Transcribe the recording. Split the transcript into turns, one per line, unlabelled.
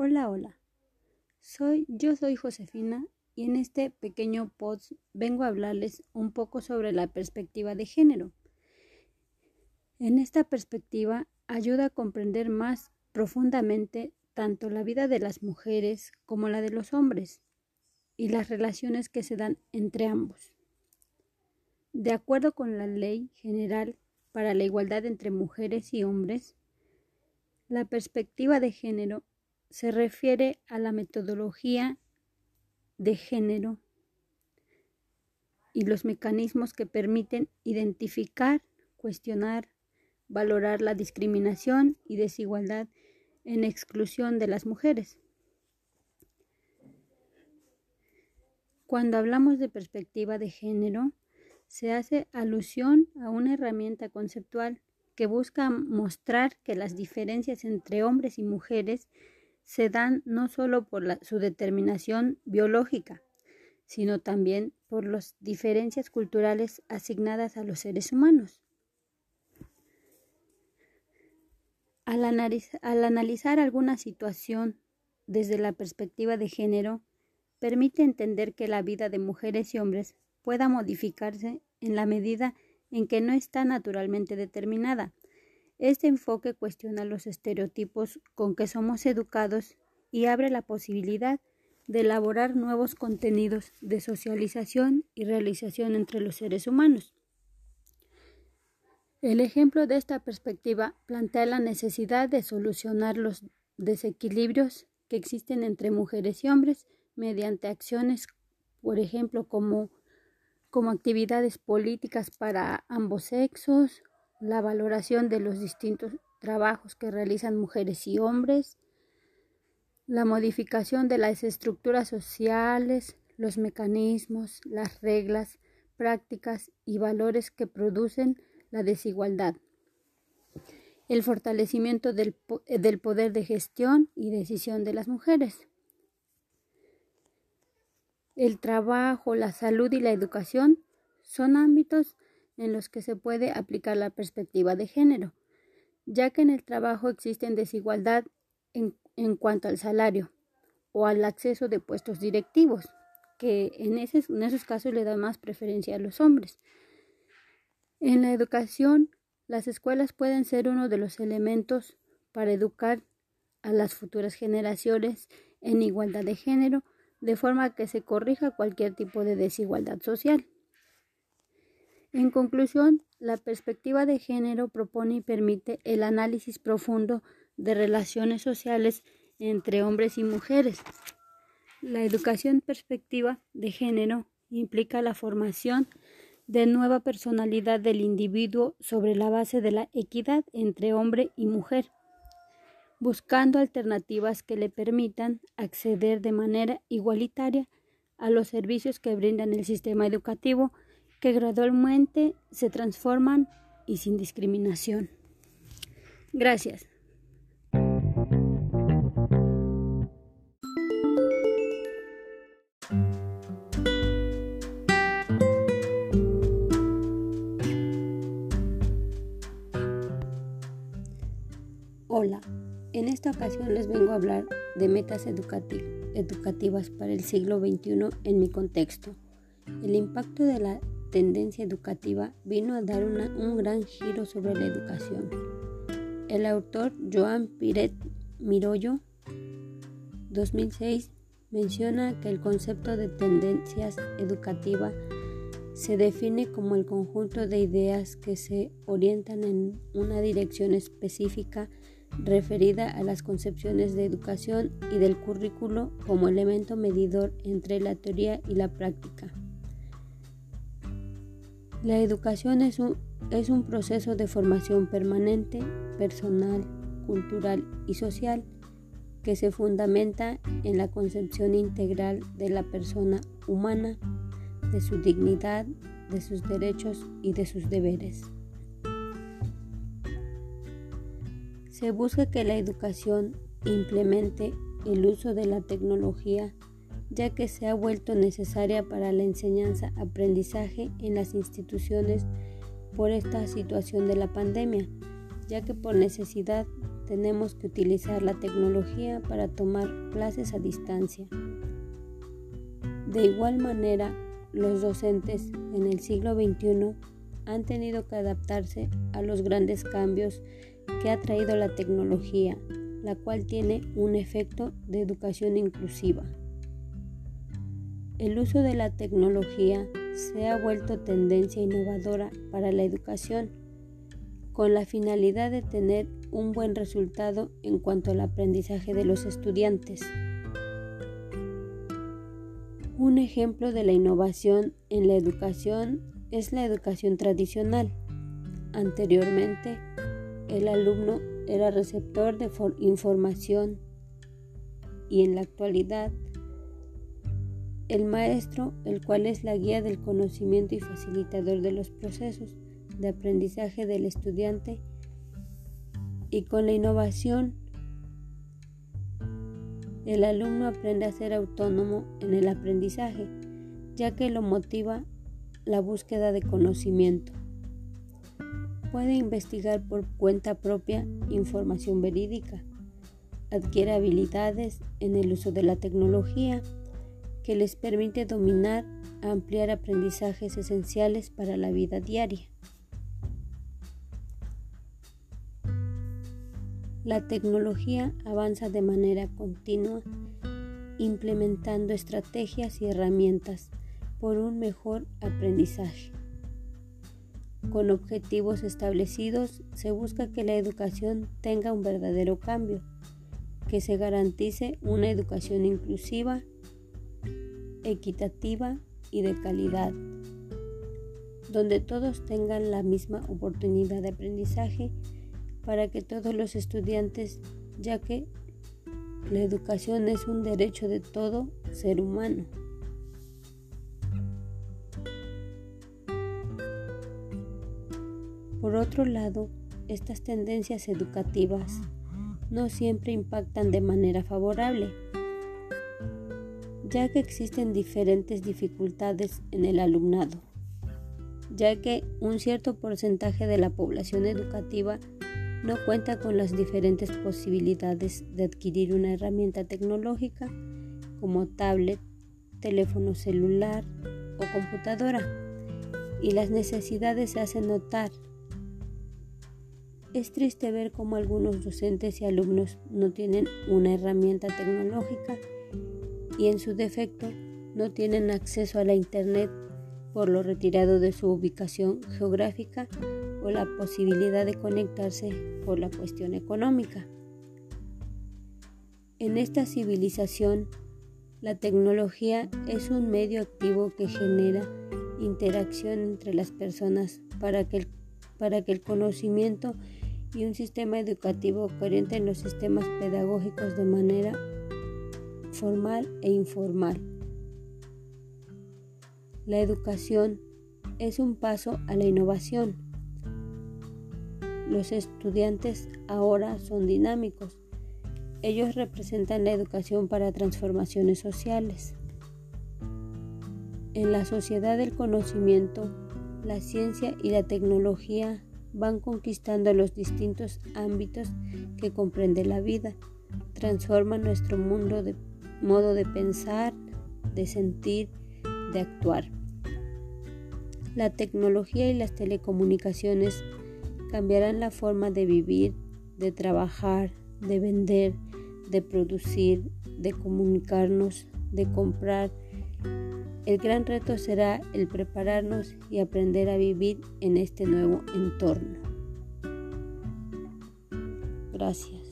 Hola, hola. Soy, yo soy Josefina y en este pequeño post vengo a hablarles un poco sobre la perspectiva de género. En esta perspectiva ayuda a comprender más profundamente tanto la vida de las mujeres como la de los hombres y las relaciones que se dan entre ambos. De acuerdo con la Ley General para la Igualdad entre Mujeres y Hombres, la perspectiva de género se refiere a la metodología de género y los mecanismos que permiten identificar, cuestionar, valorar la discriminación y desigualdad en exclusión de las mujeres. Cuando hablamos de perspectiva de género, se hace alusión a una herramienta conceptual que busca mostrar que las diferencias entre hombres y mujeres se dan no solo por su determinación biológica, sino también por las diferencias culturales asignadas a los seres humanos. Al, al analizar alguna situación desde la perspectiva de género, permite entender que la vida de mujeres y hombres pueda modificarse en la medida en que no está naturalmente determinada, este enfoque cuestiona los estereotipos con que somos educados y abre la posibilidad de elaborar nuevos contenidos de socialización y realización entre los seres humanos. El ejemplo de esta perspectiva plantea la necesidad de solucionar los desequilibrios que existen entre mujeres y hombres mediante acciones, por ejemplo, como, como actividades políticas para ambos sexos, la valoración de los distintos trabajos que realizan mujeres y hombres, la modificación de las estructuras sociales, los mecanismos, las reglas, prácticas y valores que producen la desigualdad, el fortalecimiento del, del poder de gestión y decisión de las mujeres. El trabajo, la salud y la educación son ámbitos en los que se puede aplicar la perspectiva de género, ya que en el trabajo existen desigualdad en, en cuanto al salario o al acceso de puestos directivos, que en, en esos casos le da más preferencia a los hombres. En la educación, las escuelas pueden ser uno de los elementos para educar a las futuras generaciones en igualdad de género, de forma que se corrija cualquier tipo de desigualdad social. En conclusión, la perspectiva de género propone y permite el análisis profundo de relaciones sociales entre hombres y mujeres. La educación perspectiva de género implica la formación de nueva personalidad del individuo sobre la base de la equidad entre hombre y mujer, buscando alternativas que le permitan acceder de manera igualitaria a los servicios que brindan el sistema educativo que gradualmente se transforman y sin discriminación. Gracias. Hola, en esta ocasión les vengo a hablar de metas educativas para el siglo XXI en mi contexto. El impacto de la tendencia educativa vino a dar un gran giro sobre la educación. El autor Joan Piret Mirollo, 2006, menciona que el concepto de tendencias educativa se define como el conjunto de ideas que se orientan en una dirección específica referida a las concepciones de educación y del currículo como elemento medidor entre la teoría y la práctica. La educación es un, es un proceso de formación permanente, personal, cultural y social que se fundamenta en la concepción integral de la persona humana, de su dignidad, de sus derechos y de sus deberes. Se busca que la educación implemente el uso de la tecnología ya que se ha vuelto necesaria para la enseñanza-aprendizaje en las instituciones por esta situación de la pandemia, ya que por necesidad tenemos que utilizar la tecnología para tomar clases a distancia. De igual manera, los docentes en el siglo XXI han tenido que adaptarse a los grandes cambios que ha traído la tecnología, la cual tiene un efecto de educación inclusiva. El uso de la tecnología se ha vuelto tendencia innovadora para la educación, con la finalidad de tener un buen resultado en cuanto al aprendizaje de los estudiantes. Un ejemplo de la innovación en la educación es la educación tradicional. Anteriormente, el alumno era receptor de información y en la actualidad el maestro, el cual es la guía del conocimiento y facilitador de los procesos de aprendizaje del estudiante y con la innovación el alumno aprende a ser autónomo en el aprendizaje, ya que lo motiva la búsqueda de conocimiento. Puede investigar por cuenta propia información verídica, adquiere habilidades en el uso de la tecnología, que les permite dominar, ampliar aprendizajes esenciales para la vida diaria. La tecnología avanza de manera continua, implementando estrategias y herramientas por un mejor aprendizaje. Con objetivos establecidos se busca que la educación tenga un verdadero cambio, que se garantice una educación inclusiva equitativa y de calidad, donde todos tengan la misma oportunidad de aprendizaje para que todos los estudiantes, ya que la educación es un derecho de todo ser humano. Por otro lado, estas tendencias educativas no siempre impactan de manera favorable ya que existen diferentes dificultades en el alumnado, ya que un cierto porcentaje de la población educativa no cuenta con las diferentes posibilidades de adquirir una herramienta tecnológica como tablet, teléfono celular o computadora, y las necesidades se hacen notar. Es triste ver cómo algunos docentes y alumnos no tienen una herramienta tecnológica y en su defecto no tienen acceso a la Internet por lo retirado de su ubicación geográfica o la posibilidad de conectarse por la cuestión económica. En esta civilización, la tecnología es un medio activo que genera interacción entre las personas para que el, para que el conocimiento y un sistema educativo en los sistemas pedagógicos de manera formal e informal. La educación es un paso a la innovación. Los estudiantes ahora son dinámicos. Ellos representan la educación para transformaciones sociales. En la sociedad del conocimiento, la ciencia y la tecnología van conquistando los distintos ámbitos que comprende la vida, transforman nuestro mundo de modo de pensar, de sentir, de actuar. La tecnología y las telecomunicaciones cambiarán la forma de vivir, de trabajar, de vender, de producir, de comunicarnos, de comprar. El gran reto será el prepararnos y aprender a vivir en este nuevo entorno. Gracias.